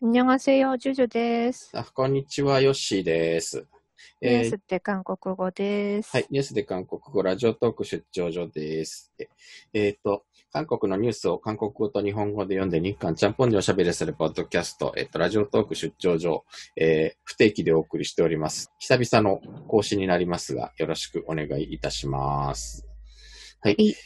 こんにちは、ジュジュです。あ、こんにちは、ヨッシーです。ニュースって韓国語です。はい、ニュースで韓国語、ラジオトーク出張所です。えっ、ー、と、韓国のニュースを韓国語と日本語で読んで日韓ちゃんぽんでおしゃべりするポッドキャスト、えっ、ー、と、ラジオトーク出張所、えー、不定期でお送りしております。久々の更新になりますが、よろしくお願いいたします。はい。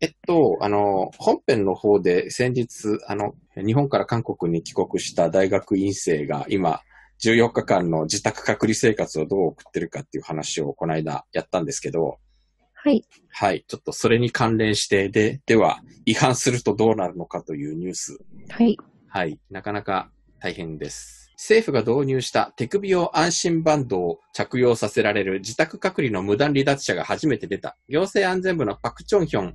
はいえっと、あの、本編の方で先日、あの、日本から韓国に帰国した大学院生が今、14日間の自宅隔離生活をどう送ってるかっていう話をこの間やったんですけど、はい。はい。ちょっとそれに関連して、で、では、違反するとどうなるのかというニュース。はい。はい。なかなか大変です。政府が導入した手首用安心バンドを着用させられる自宅隔離の無断離脱者が初めて出た。行政安全部のパク・チョンヒョン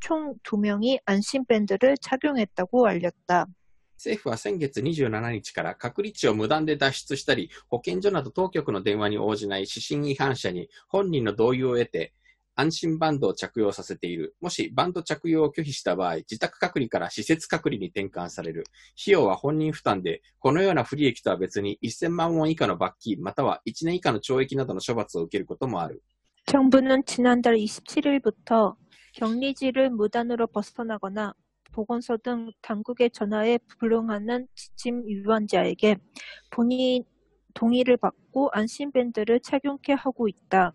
총 2명이 안심밴드를 착용했다고 알렸다.政府は先月27日から隔離地を無断で脱出したり、保健所など当局の電話に応じない指針違反者に本人の同意を得て、安心バンドを着用させている。もしバンド着用を拒否した場合、自宅隔離から施設隔離に転換される。費用は本人負担で、このような不利益とは別に1000万ウォン以下の罰金、または1年以下の懲役などの処罰を受けることもある。 정부는 지난달 27일부터 격리지를 무단으로 벗어나거나 보건소 등 당국의 전화에 불응하는 지침 위반자에게 본인 동의를 받고 안심 밴드를 착용케 하고 있다.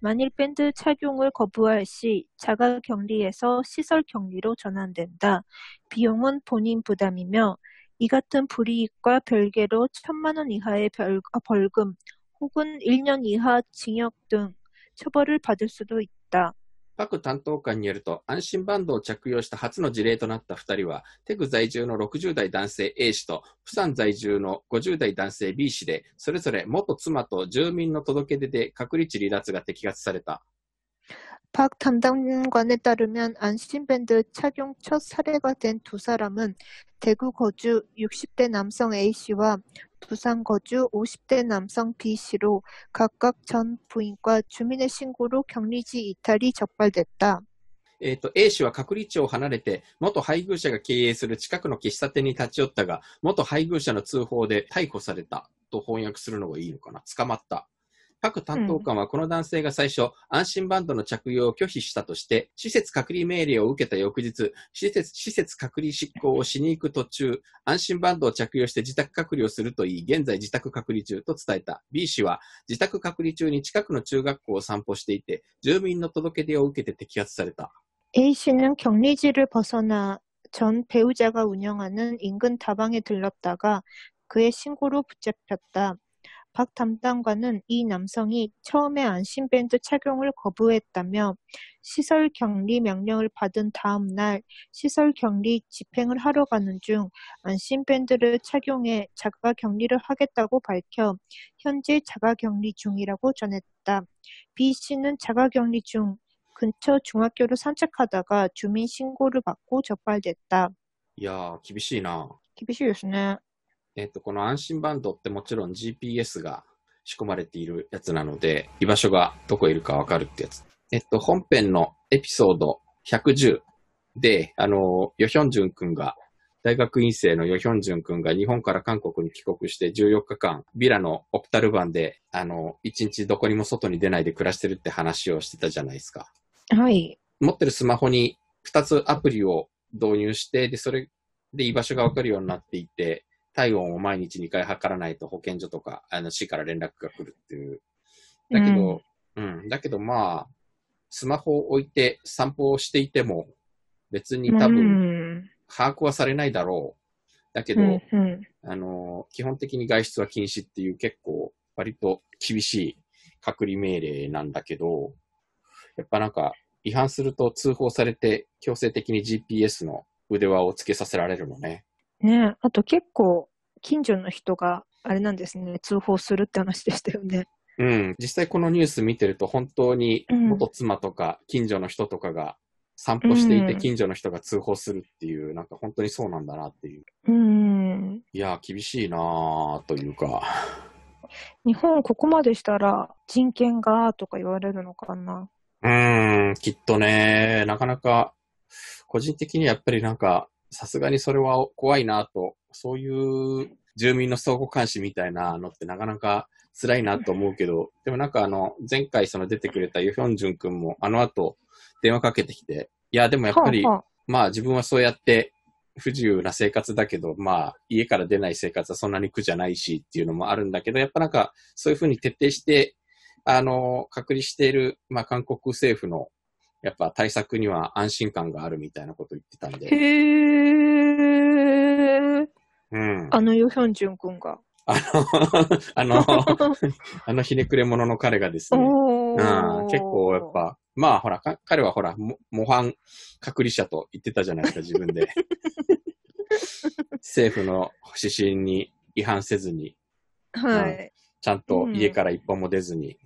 만일 밴드 착용을 거부할 시 자가 격리에서 시설 격리로 전환된다. 비용은 본인 부담이며 이 같은 불이익과 별개로 천만 원 이하의 벌, 어, 벌금 혹은 1년 이하 징역 등 처벌을 받을 수도 있다. パク担当官によると、安心バンドを着用した初の事例となった2人は、テグ在住の60代男性 A 氏と、プサン在住の50代男性 B 氏で、それぞれ元妻と住民の届け出で隔離地離脱が摘発された。 박 담당관에 따르면 안심밴드 착용 첫 사례가 된 두 사람은 대구 거주 60대 남성 A 씨와 부산 거주 50대 남성 B 씨로 각각 전 부인과 주민의 신고로 격리지 이탈이 적발됐다.えっ、と、A 氏は隔離地を離れて、元配偶者が経営する近くの喫茶店に立ち寄ったが、元配偶者の通報で逮捕されたと翻訳するのがいいのかな捕まった。 各担当官はこの男性が最初、安心バンドの着用を拒否したとして、施設隔離命令を受けた翌日、施設施設隔離執行をしに行く途中、安心バンドを着用して自宅隔離をするといい、現在自宅隔離中と伝えた。B 氏は自宅隔離中に近くの中学校を散歩していて、住民の届け出を受けて摘発された。 A 씨는 격리지를 벗어나 전 배우자가 운영하는 인근 다방에 들렀다가 그의 신고로 붙잡혔다. 박 담당관은 이 남성이 처음에 안심밴드 착용을 거부했다며 시설 격리 명령을 받은 다음 날 시설 격리 집행을 하러 가는 중 안심밴드를 착용해 자가 격리를 하겠다고 밝혀 현재 자가 격리 중이라고 전했다. B 씨는 자가 격리 중 근처 중학교를 산책하다가 주민 신고를 받고 적발됐다. 야, 기비씨나. 기비씨였으네. えっ、と、この安心バンドってもちろん GPS が仕込まれているやつなので、居場所がどこいるかわかるってやつ。えっと、本編のエピソード110で、あの、ヨヒョンジュン君が、大学院生のヨヒョンジュン君が日本から韓国に帰国して14日間、ビラのオプタルバンで、あの、1日どこにも外に出ないで暮らしてるって話をしてたじゃないですか。はい。持ってるスマホに2つアプリを導入して、で、それで居場所がわかるようになっていて、体温を毎日2回測らないと保健所とか、あの、市から連絡が来るっていう。だけど、うん、だけどまあ、スマホを置いて散歩をしていても、別に多分、把握はされないだろう。だけど、うんうんあの、基本的に外出は禁止っていう結構、割と厳しい隔離命令なんだけど、やっぱなんか、違反すると通報されて強制的に GPS の腕輪をつけさせられるのね。ねあと結構近所の人が、あれなんですね、通報するって話でしたよね。うん。実際このニュース見てると、本当にうん元妻とか近所の人とかが散歩していて、うん近所の人が通報するっていう、なんか本当にそうなんだなっていう。うん。いやー、厳しいなーというか。日本ここまでしたら人権がとか言われるのかな。うーん、きっとね、なかなか、個人的にはやっぱりなんか、さすがにそれは怖いなと、そういう住民の相互監視みたいなのってなかなか辛いなと思うけど、でもなんかあの、前回その出てくれたユヒョンジュン君もあの後電話かけてきて、いやでもやっぱり、はあはあまあ自分はそうやって不自由な生活だけど、まあ家から出ない生活はそんなに苦じゃないしっていうのもあるんだけど、やっぱなんかそういうふうに徹底して、あの、隔離している、まあ韓国政府のやっぱ対策には安心感があるみたいなこと言ってたんで。へー。うん。あのヨヒョンジュン君が。あの、あの、あのひねくれ者の彼がですね、おうん、結構やっ。ぱ、まあほら、か彼はほら、も模範隔離者と言ってたじゃないですか、自分で。政府の指針に違反せずに、はい。ちゃんと家から一歩も出ずに、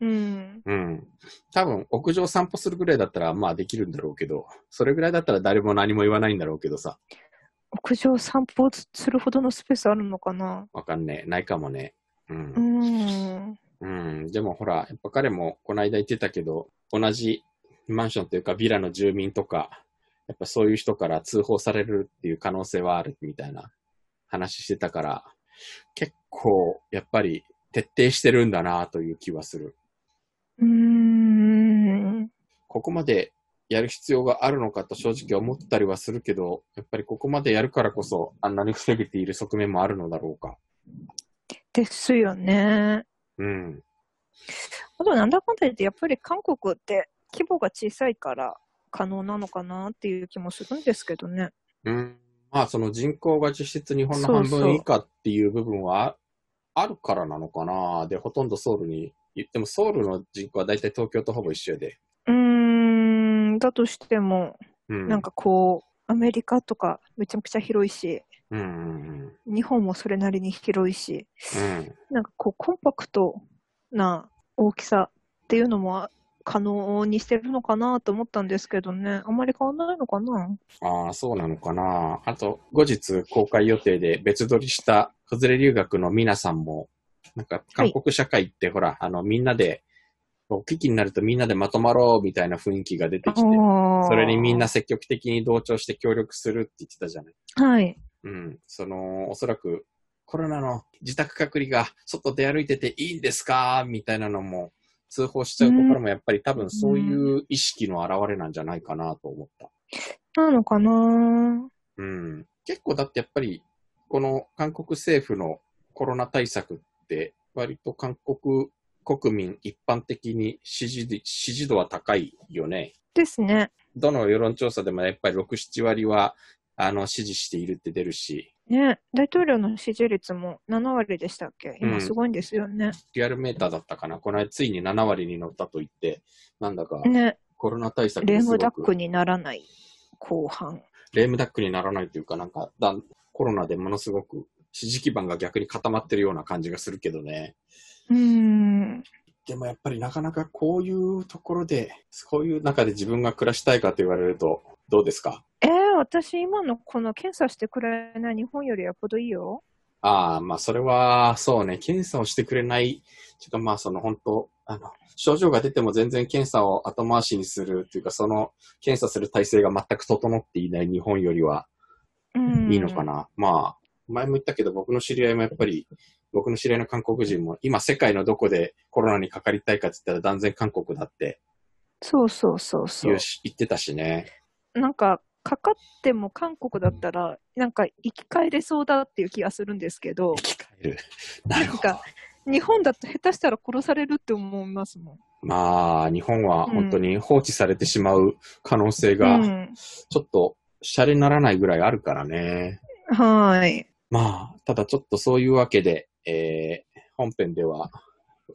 うん。うん。多分、屋上散歩するぐらいだったら、まあできるんだろうけど、それぐらいだったら誰も何も言わないんだろうけどさ、屋上散歩するほどのスペースあるのかな？わかんねえ。ないかもね。う。うんん。うん。でもほら、やっぱ彼もこの間言ってたけど、同じマンションというかビラの住民とか、やっぱそういう人から通報されるっていう可能性はあるみたいな話してたから、結構やっぱり徹底してるんだなという気はする。うん。ここまでやる必要があるのかと正直思ったりはするけど、やっぱりここまでやるからこそあんなに防げている側面もあるのだろうか。ですよね。うん。あとなんだかんだ言ってやっぱり韓国って規模が小さいから可能なのかなっていう気もするんですけどね。うん。まあその人口が実質日本の半分以下っていう部分はあるからなのかな。で、ほとんどソウルに言ってもソウルの人口は大体東京とほぼ一緒やで。うーん、だとしても、うん。なんかこう、アメリカとかめちゃくちゃ広いし、うんうん日本もそれなりに広いし、うん。うん。なんかこう、コンパクトな大きさっていうのも可能にしてるのかなと思ったんですけどね。あんまり変わんないのかな？ああ、そうなのかな。あと、後日公開予定で別撮りした、子連れ留学の皆さんも、なんか韓国社会ってほら、あの、みんなで、危機になるとみんなでまとまろうみたいな雰囲気が出てきて、そそれにみんな積極的に同調して協力するって言ってたじゃない？はい。うん。その、おそらく、コロナの自宅隔離が外出歩いてていいんですか？みたいなのも通報しちゃうところもやっぱり多分そういう意識の表れなんじゃないかなと思った。なのかな？うん。結構だってやっぱり、この韓国政府のコロナ対策って、割と韓国国民一般的に支持で支持度は高いよね。ですね。どの世論調査でもやっぱり6、7割は、あの、支持しているって出るし、ね、大統領の支持率も7割でしたっけ？うん今すごいんですよね。リアルメーターだったかな。この間ついに7割に乗ったと言って、なんだかね、コロナ対策レームダックにならない後半。レームダックにならないというか、なんかだんコロナでものすごく支持基盤が逆に固まってるような感じがするけどね。うーん。でもやっぱりなかなかこういうところで、そういう中で自分が暮らしたいかと言われると、どうですか？えー、私今のこの検査してくれない日本よりよっぽどいいよ。ああ、まあそれは、そうね、検査をしてくれない、ちょっとまあその本当、あの、症状が出ても全然検査を後回しにするっていうか、その検査する体制が全く整っていない日本よりはうん。いいのかな。まあ、前も言ったけど僕の知り合いもやっぱり、僕の知り合いの韓国人も、今世界のどこでコロナにかかりたいかって言ったら断然韓国だってそうそうそうそう言う。し言ってたしね。なんか、かかっても韓国だったら、なんか生き返れそうだっていう気がするんですけど生、き返る。なんか日本だと下手したら殺されるって思いますもん。まあ、日本は本当に放置されてしまう可能性うが、ん。ちょっと、シャレにならないぐらいあるからね。はい。まあ、ただちょっとそういうわけで、えー、本編では、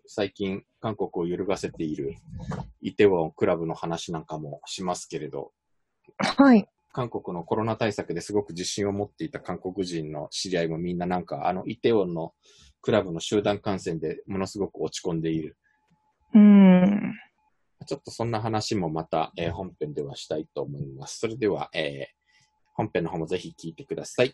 最近韓国を揺るがせているイテウォンクラブの話なんかもしますけれど、はい。韓国のコロナ対策ですごく自信を持っていた韓国人の知り合いもみんななんか、あの、イテウォンのクラブの集団感染でものすごく落ち込んでいる。うん。ちょっとそんな話もまた、えー本編ではしたいと思います。それでは、えー本編の方もぜひ聞いてください。